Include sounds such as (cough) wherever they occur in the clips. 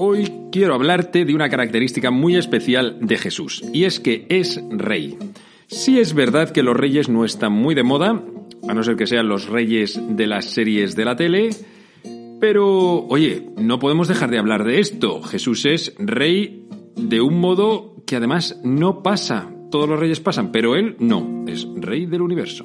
Hoy quiero hablarte de una característica muy especial de Jesús, y es que es rey. Sí es verdad que los reyes no están muy de moda, a no ser que sean los reyes de las series de la tele, pero, oye, no podemos dejar de hablar de esto. Jesús es rey de un modo que además no pasa. Todos los reyes pasan, pero él no, es rey del universo.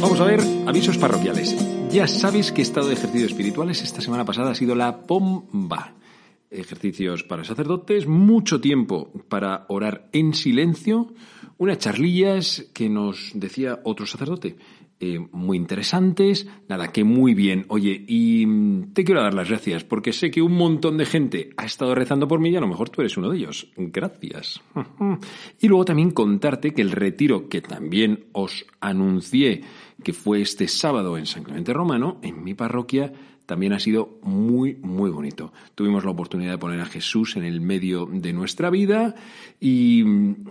Vamos a ver, avisos parroquiales. Ya sabéis que estado de ejercicios espirituales esta semana pasada ha sido la pomba. Ejercicios para sacerdotes, mucho tiempo para orar en silencio, unas charlillas que nos decía otro sacerdote, eh, muy interesantes, nada, que muy bien. Oye, y mm, te quiero dar las gracias porque sé que un montón de gente ha estado rezando por mí y a lo mejor tú eres uno de ellos. Gracias. (laughs) Y luego también contarte que el retiro que también os anuncié que fue este sábado en San Clemente Romano, en mi parroquia, también ha sido muy, muy bonito. Tuvimos la oportunidad de poner a Jesús en el medio de nuestra vida y,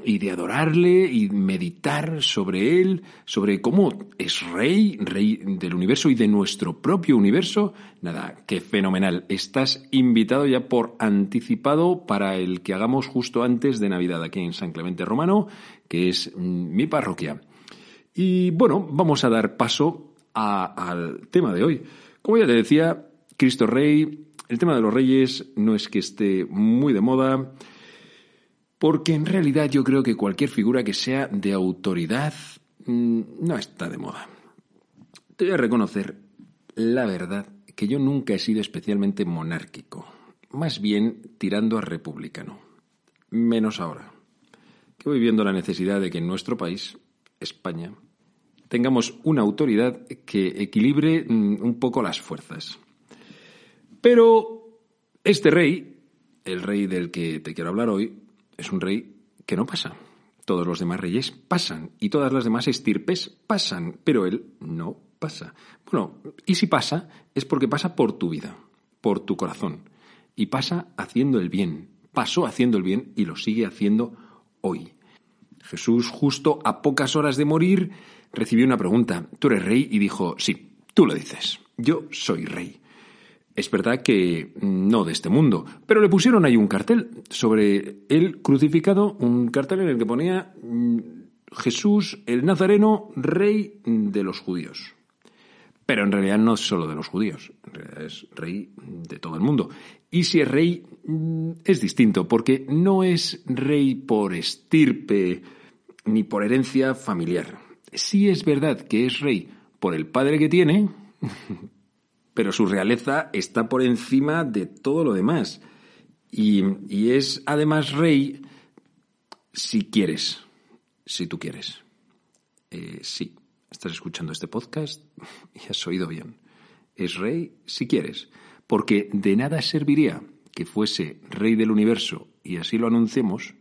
y, de adorarle y meditar sobre él, sobre cómo es rey, rey del universo y de nuestro propio universo. Nada, qué fenomenal. Estás invitado ya por anticipado para el que hagamos justo antes de Navidad aquí en San Clemente Romano, que es mm, mi parroquia. Y bueno, vamos a dar paso a, al tema de hoy. Como ya te decía, Cristo Rey, el tema de los reyes no es que esté muy de moda, porque en realidad yo creo que cualquier figura que sea de autoridad mmm, no está de moda. Te voy a reconocer la verdad que yo nunca he sido especialmente monárquico, más bien tirando a republicano, menos ahora, que voy viendo la necesidad de que en nuestro país, España, tengamos una autoridad que equilibre un poco las fuerzas. Pero este rey, el rey del que te quiero hablar hoy, es un rey que no pasa. Todos los demás reyes pasan y todas las demás estirpes pasan, pero él no pasa. Bueno, y si pasa, es porque pasa por tu vida, por tu corazón, y pasa haciendo el bien. Pasó haciendo el bien y lo sigue haciendo hoy. Jesús, justo a pocas horas de morir, recibió una pregunta. ¿Tú eres rey? Y dijo, sí, tú lo dices. Yo soy rey. Es verdad que no de este mundo, pero le pusieron ahí un cartel sobre él crucificado, un cartel en el que ponía Jesús el Nazareno, rey de los judíos. Pero en realidad no es solo de los judíos, en realidad es rey de todo el mundo. Y si es rey es distinto, porque no es rey por estirpe ni por herencia familiar sí es verdad que es rey por el padre que tiene, (laughs) pero su realeza está por encima de todo lo demás. Y, es además rey si quieres, si tú quieres. Eh, sí, estás escuchando este podcast (laughs) y has oído bien. Es rey si quieres, porque de nada serviría que fuese rey del universo, y así lo anunciemos,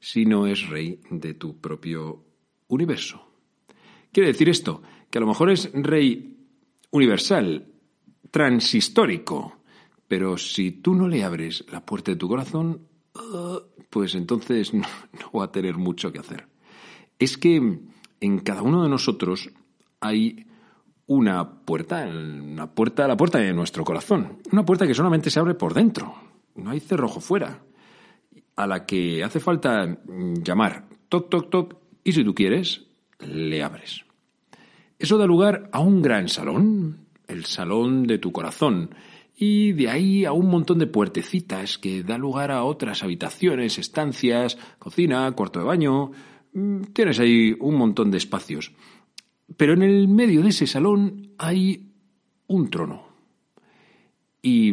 si no es rey de tu propio universo. Quiere decir esto, que a lo mejor es rey universal, transhistórico, pero si tú no le abres la puerta de tu corazón, uh, pues entonces (laughs) no, no va a tener mucho que hacer. Es que en cada uno de nosotros hay una puerta, una puerta, la puerta de nuestro corazón, una puerta que solamente se abre por dentro, no hay cerrojo fuera, a la que hace falta llamar, toc, toc, toc, y si tú quieres, le abres. Eso da lugar a un gran salón, el salón de tu corazón, y de ahí a un montón de puertecitas que da lugar a otras habitaciones, estancias, cocina, cuarto de baño. Mm, Tienes ahí un montón de espacios. Pero en el medio de ese salón hay un trono. Y,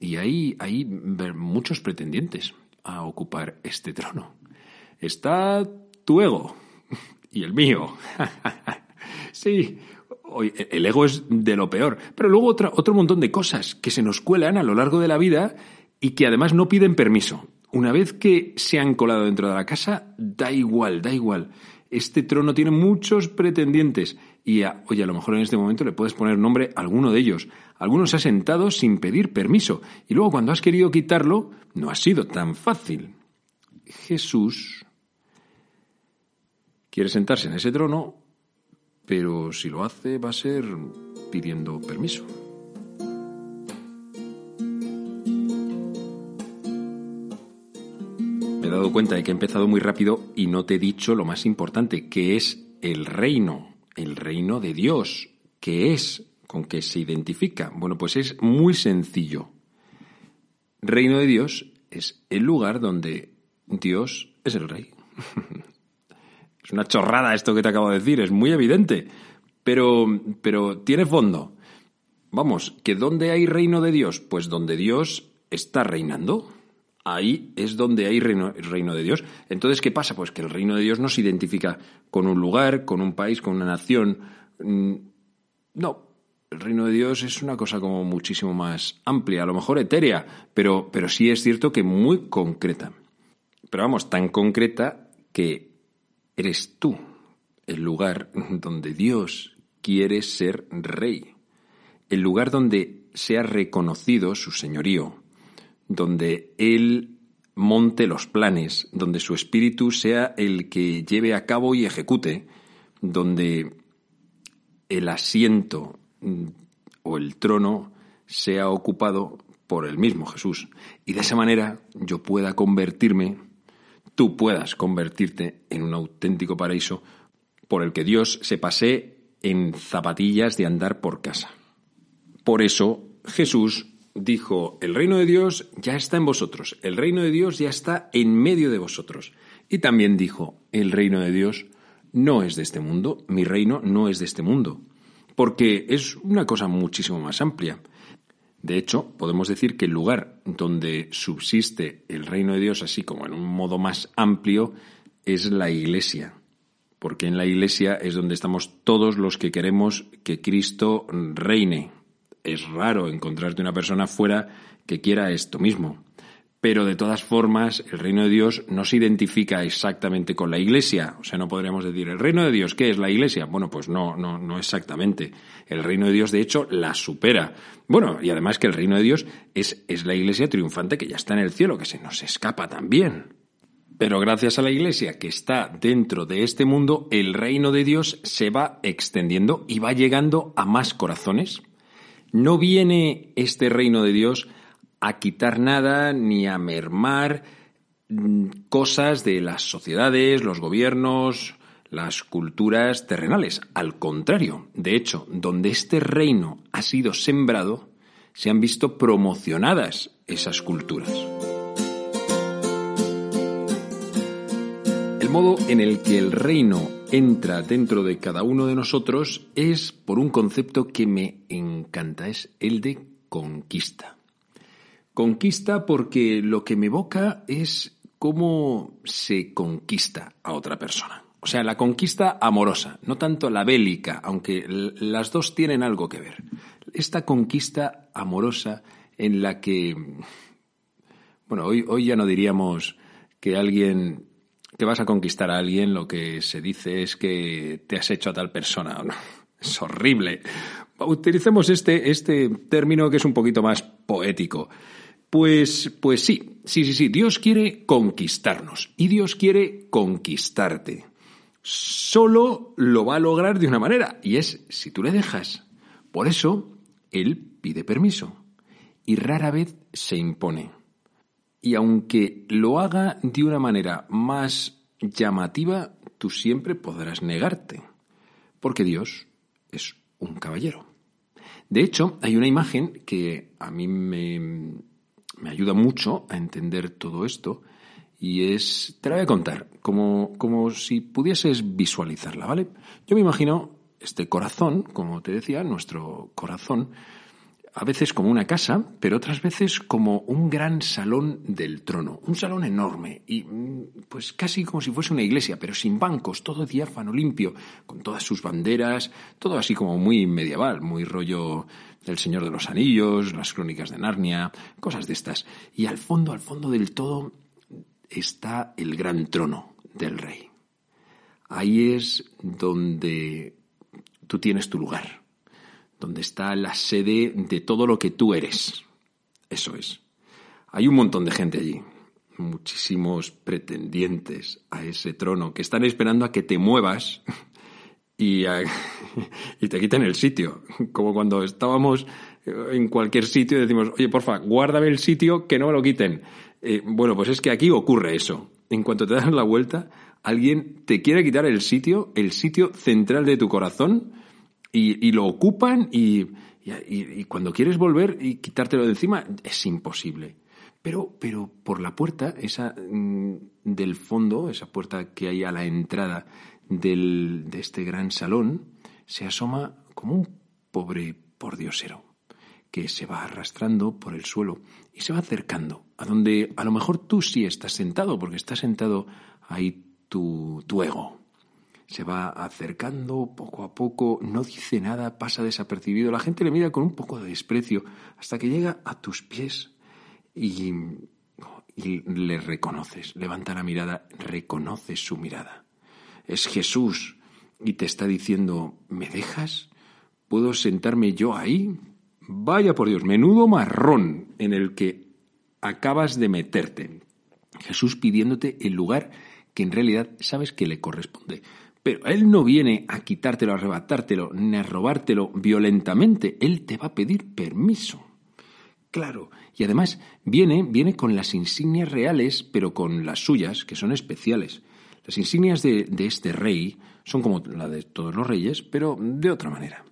y hay, hay muchos pretendientes a ocupar este trono. Está tu ego y el mío. (laughs) sí, el ego es de lo peor. Pero luego otra, otro montón de cosas que se nos cuelan a lo largo de la vida y que además no piden permiso. Una vez que se han colado dentro de la casa, da igual, da igual. Este trono tiene muchos pretendientes y, a, a lo mejor en este momento le puedes poner nombre a alguno de ellos. Algunos se ha sentado sin pedir permiso y luego cuando has querido quitarlo, no ha sido tan fácil. Jesús quiere sentarse en ese trono, pero si lo hace va a ser pidiendo permiso. Me he dado cuenta de que he empezado muy rápido y no te he dicho lo más importante, que es el reino, el reino de Dios, que es con que se identifica. Bueno, pues es muy sencillo. Reino de Dios es el lugar donde Dios es el rey. (laughs) es una chorrada esto que te acabo de decir, es muy evidente, pero, pero tiene fondo. Vamos, que ¿dónde hay reino de Dios? Pues donde Dios está reinando. Ahí es donde hay reino, reino, de Dios. Entonces, ¿qué pasa? Pues que el reino de Dios no se identifica con un lugar, con un país, con una nación. Mm, no, el reino de Dios es una cosa como muchísimo más amplia, a lo mejor etérea, pero, pero sí es cierto que muy concreta. Pero vamos, tan concreta que eres tú el lugar donde Dios quiere ser rey, el lugar donde sea reconocido su señorío, donde Él monte los planes, donde su espíritu sea el que lleve a cabo y ejecute, donde el asiento o el trono sea ocupado por el mismo Jesús. Y de esa manera yo pueda convertirme, tú puedas convertirte en un auténtico paraíso por el que Dios se pase en zapatillas de andar por casa. Por eso Jesús dijo, el reino de Dios ya está en vosotros, el reino de Dios ya está en medio de vosotros. Y también dijo, el reino de Dios no es de este mundo, mi reino no es de este mundo porque es una cosa muchísimo más amplia. De hecho, podemos decir que el lugar donde subsiste el reino de Dios, así como en un modo más amplio, es la Iglesia. Porque en la Iglesia es donde estamos todos los que queremos que Cristo reine. Es raro encontrarte una persona fuera que quiera esto mismo. Pero de todas formas, el reino de Dios no se identifica exactamente con la Iglesia. O sea, no podríamos decir, ¿el reino de Dios qué es la Iglesia? Bueno, pues no, no, no exactamente. El reino de Dios, de hecho, la supera. Bueno, y además que el reino de Dios es, es la Iglesia triunfante que ya está en el cielo, que se nos escapa también. Pero gracias a la Iglesia que está dentro de este mundo, el reino de Dios se va extendiendo y va llegando a más corazones. No viene este reino de Dios a quitar nada ni a mermar mm, cosas de las sociedades, los gobiernos, las culturas terrenales. Al contrario, de hecho, donde este reino ha sido sembrado, se han visto promocionadas esas culturas. El modo en el que el reino entra dentro de cada uno de nosotros es por un concepto que me encanta, es el de conquista. Conquista porque lo que me evoca es cómo se conquista a otra persona. O sea, la conquista amorosa, no tanto la bélica, aunque las dos tienen algo que ver. Esta conquista amorosa en la que, bueno, hoy, ya no diríamos que alguien, que vas a conquistar a alguien, lo que se dice es que te has hecho a tal persona. (laughs) Es horrible. Utilicemos este, este término que es un poquito más poético. Pues, pues sí, sí, sí, sí, Dios quiere conquistarnos y Dios quiere conquistarte. Solo lo va a lograr de una manera y es si tú le dejas. Por eso, Él pide permiso y rara vez se impone. Y aunque lo haga de una manera más llamativa, tú siempre podrás negarte, porque Dios es un caballero. De hecho, hay una imagen que a mí me, me ayuda mucho a entender todo esto y es, te la voy a contar, como, como si pudieses visualizarla, ¿vale? Yo me imagino este corazón, como te decía, nuestro corazón, a veces como una casa, pero otras veces como un gran salón del trono, un salón enorme y mm, pues casi como si fuese una iglesia, pero sin bancos, todo diáfano, limpio, con todas sus banderas, todo así como muy medieval, muy rollo del Señor de los Anillos, las crónicas de Narnia, cosas de estas. Y al fondo, al fondo del todo está el gran trono del rey. Ahí es donde tú tienes tu lugar donde está la sede de todo lo que tú eres. Eso es. Hay un montón de gente allí, muchísimos pretendientes a ese trono que están esperando a que te muevas (laughs) y, te quiten el sitio. Como cuando estábamos en cualquier sitio y decimos, oye, porfa, guárdame el sitio, que no me lo quiten. Eh, bueno, pues es que aquí ocurre eso. En cuanto te das la vuelta, alguien te quiere quitar el sitio, el sitio central de tu corazón, y, lo ocupan y, cuando quieres volver y quitártelo de encima es imposible. Pero, pero por la puerta, esa mm, del fondo, esa puerta que hay a la entrada del, de este gran salón, se asoma como un pobre pordiosero que se va arrastrando por el suelo y se va acercando a donde a lo mejor tú sí estás sentado, porque está sentado ahí tu, tu ego, se va acercando poco a poco, no dice nada, pasa desapercibido. La gente le mira con un poco de desprecio hasta que llega a tus pies y, le reconoces. Levanta la mirada, reconoces su mirada. Es Jesús y te está diciendo, ¿me dejas? ¿Puedo sentarme yo ahí? Vaya por Dios, menudo marrón en el que acabas de meterte. Jesús pidiéndote el lugar que en realidad sabes que le corresponde. Pero Él no viene a quitártelo, a arrebatártelo, ni a robártelo violentamente. Él te va a pedir permiso. Claro. Y además viene, viene con las insignias reales, pero con las suyas, que son especiales. Las insignias de, este rey son como la de todos los reyes, pero de otra manera.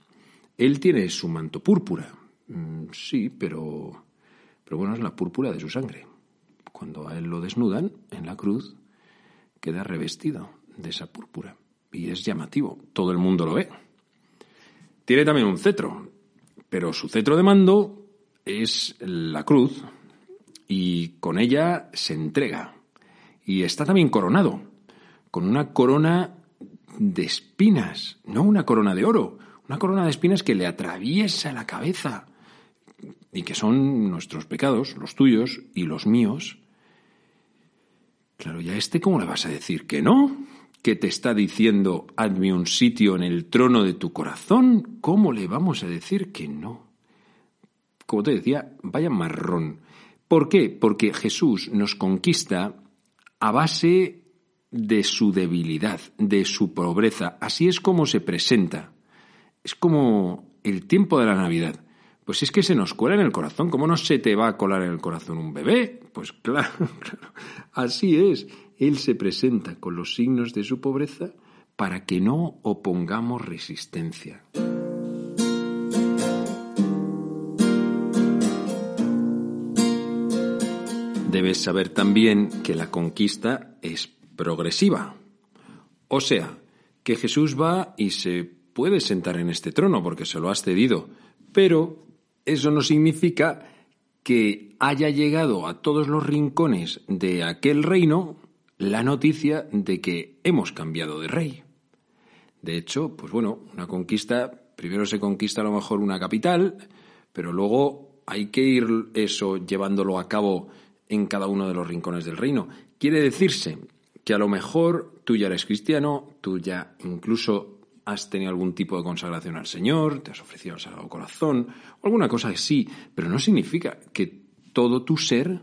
Él tiene su manto púrpura. Mm, sí, pero, pero bueno, es la púrpura de su sangre. Cuando a él lo desnudan en la cruz, queda revestido de esa púrpura y es llamativo, todo el mundo lo ve. Tiene también un cetro, pero su cetro de mando es la cruz y con ella se entrega. Y está también coronado, con una corona de espinas, no una corona de oro, una corona de espinas que le atraviesa la cabeza y que son nuestros pecados, los tuyos y los míos. Claro, ¿y a este cómo le vas a decir que no? Que te está diciendo, hazme un sitio en el trono de tu corazón, ¿cómo le vamos a decir que no? Como te decía, vaya marrón. ¿Por qué? Porque Jesús nos conquista a base de su debilidad, de su pobreza. Así es como se presenta. Es como el tiempo de la Navidad. Pues es que se nos cuela en el corazón. ¿Cómo no se te va a colar en el corazón un bebé? Pues claro, (laughs) claro. Así es. Él se presenta con los signos de su pobreza para que no opongamos resistencia. Debes saber también que la conquista es progresiva. O sea, que Jesús va y se puede sentar en este trono porque se lo has cedido, pero eso no significa que haya llegado a todos los rincones de aquel reino la noticia de que hemos cambiado de rey. De hecho, pues bueno, una conquista, primero se conquista a lo mejor una capital, pero luego hay que ir eso llevándolo a cabo en cada uno de los rincones del reino. Quiere decirse que a lo mejor tú ya eres cristiano, tú ya incluso has tenido algún tipo de consagración al Señor, te has ofrecido al Sagrado Corazón, alguna cosa así, pero no significa que todo tu ser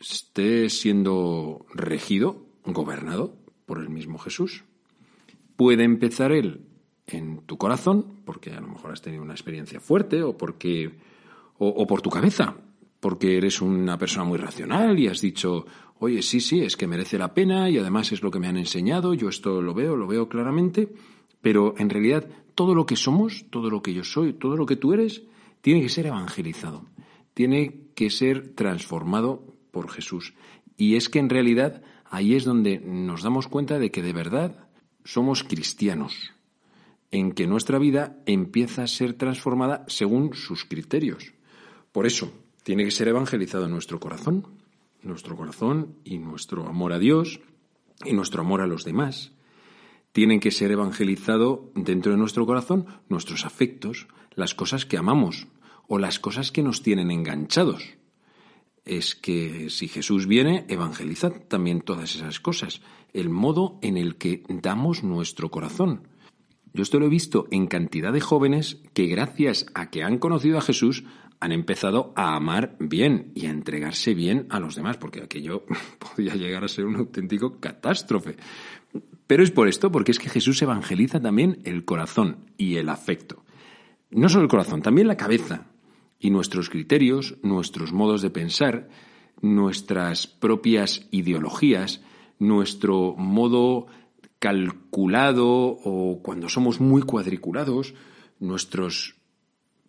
esté siendo regido, gobernado por el mismo Jesús. Puede empezar Él en tu corazón, porque a lo mejor has tenido una experiencia fuerte, o porque. o, por tu cabeza, porque eres una persona muy racional y has dicho, oye, sí, sí, es que merece la pena y además es lo que me han enseñado, yo esto lo veo, lo veo claramente, pero en realidad todo lo que somos, todo lo que yo soy, todo lo que tú eres, tiene que ser evangelizado, tiene que ser transformado por Jesús. Y es que en realidad ahí es donde nos damos cuenta de que de verdad somos cristianos, en que nuestra vida empieza a ser transformada según sus criterios. Por eso, tiene que ser evangelizado nuestro corazón, nuestro corazón y nuestro amor a Dios y nuestro amor a los demás. Tienen que ser evangelizado dentro de nuestro corazón nuestros afectos, las cosas que amamos o las cosas que nos tienen enganchados. Es que si Jesús viene, evangeliza también todas esas cosas, el modo en el que damos nuestro corazón. Yo esto lo he visto en cantidad de jóvenes que gracias a que han conocido a Jesús han empezado a amar bien y a entregarse bien a los demás, porque aquello (laughs) podía llegar a ser un auténtico catástrofe. Pero es por esto, porque es que Jesús evangeliza también el corazón y el afecto. No solo el corazón, también la cabeza y nuestros criterios, nuestros modos de pensar, nuestras propias ideologías, nuestro modo calculado o cuando somos muy cuadriculados, nuestros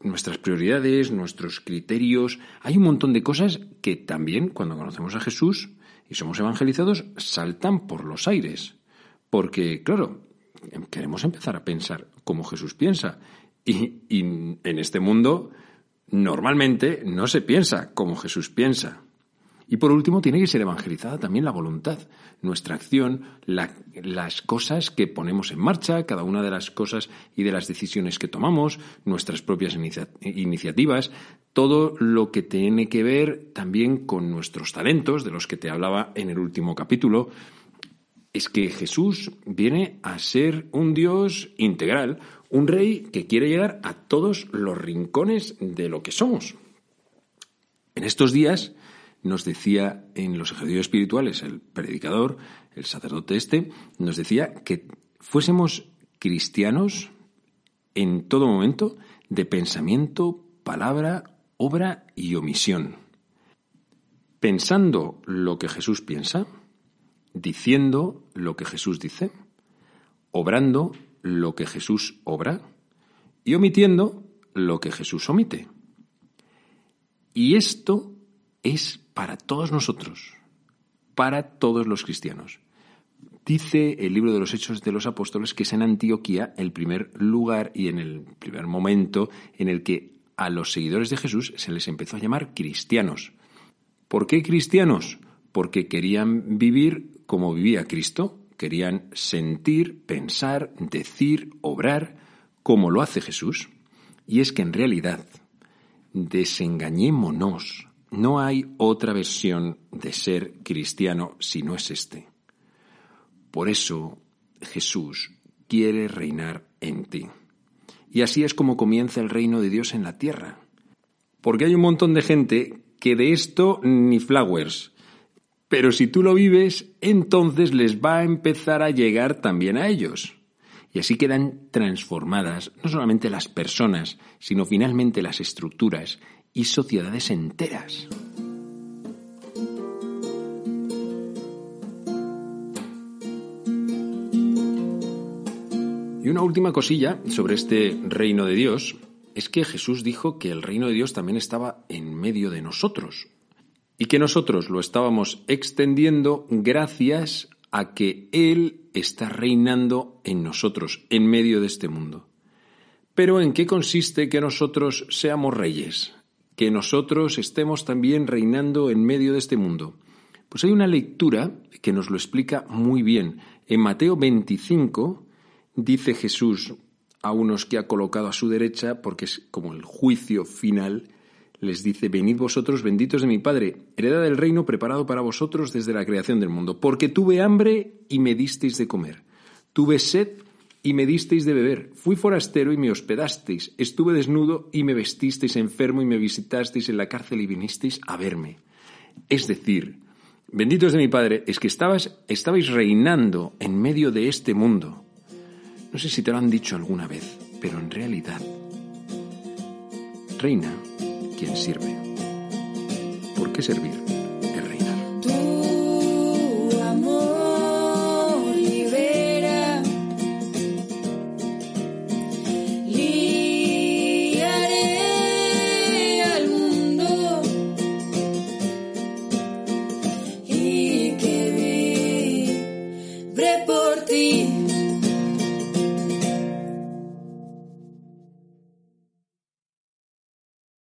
nuestras prioridades, nuestros criterios. Hay un montón de cosas que también, cuando conocemos a Jesús y somos evangelizados, saltan por los aires. Porque, claro, queremos empezar a pensar como Jesús piensa. Y, y en este mundo, normalmente, no se piensa como Jesús piensa. Y por último, tiene que ser evangelizada también la voluntad, nuestra acción, las cosas que ponemos en marcha, cada una de las cosas y de las decisiones que tomamos, nuestras propias iniciativas, todo lo que tiene que ver también con nuestros talentos, de los que te hablaba en el último capítulo. Es que Jesús viene a ser un Dios integral, un rey que quiere llegar a todos los rincones de lo que somos. En estos días, nos decía en los ejercicios espirituales, el predicador, el sacerdote este, nos decía que fuésemos cristianos en todo momento de pensamiento, palabra, obra y omisión. Pensando lo que Jesús piensa, diciendo lo que Jesús dice, obrando lo que Jesús obra y omitiendo lo que Jesús omite. Y esto es para todos nosotros, para todos los cristianos. Dice el libro de los Hechos de los Apóstoles que es en Antioquía el primer lugar y en el primer momento en el que a los seguidores de Jesús se les empezó a llamar cristianos. ¿Por qué cristianos? Porque querían vivir como vivía Cristo, querían sentir, pensar, decir, obrar como lo hace Jesús. Y es que en realidad desengañémonos no hay otra versión de ser cristiano si no es este. Por eso Jesús quiere reinar en ti. Y así es como comienza el reino de Dios en la tierra. Porque hay un montón de gente que de esto ni flowers. Pero si tú lo vives, entonces les va a empezar a llegar también a ellos. Y así quedan transformadas no solamente las personas, sino finalmente las estructuras y sociedades enteras. Y una última cosilla sobre este reino de Dios es que Jesús dijo que el reino de Dios también estaba en medio de nosotros y que nosotros lo estábamos extendiendo gracias a que Él está reinando en nosotros, en medio de este mundo. Pero ¿en qué consiste que nosotros seamos reyes? que nosotros estemos también reinando en medio de este mundo? Pues hay una lectura que nos lo explica muy bien. En Mateo 25 dice Jesús a unos que ha colocado a su derecha, porque es como el juicio final, les dice, venid vosotros benditos de mi Padre, heredad del reino preparado para vosotros desde la creación del mundo, porque tuve hambre y me disteis de comer, tuve sed y me disteis de beber. Fui forastero y me hospedasteis. Estuve desnudo y me vestisteis enfermo y me visitasteis en la cárcel y vinisteis a verme. Es decir, benditos de mi Padre, es que estabais reinando en medio de este mundo. No sé si te lo han dicho alguna vez, pero en realidad reina quien sirve. ¿Por qué servir?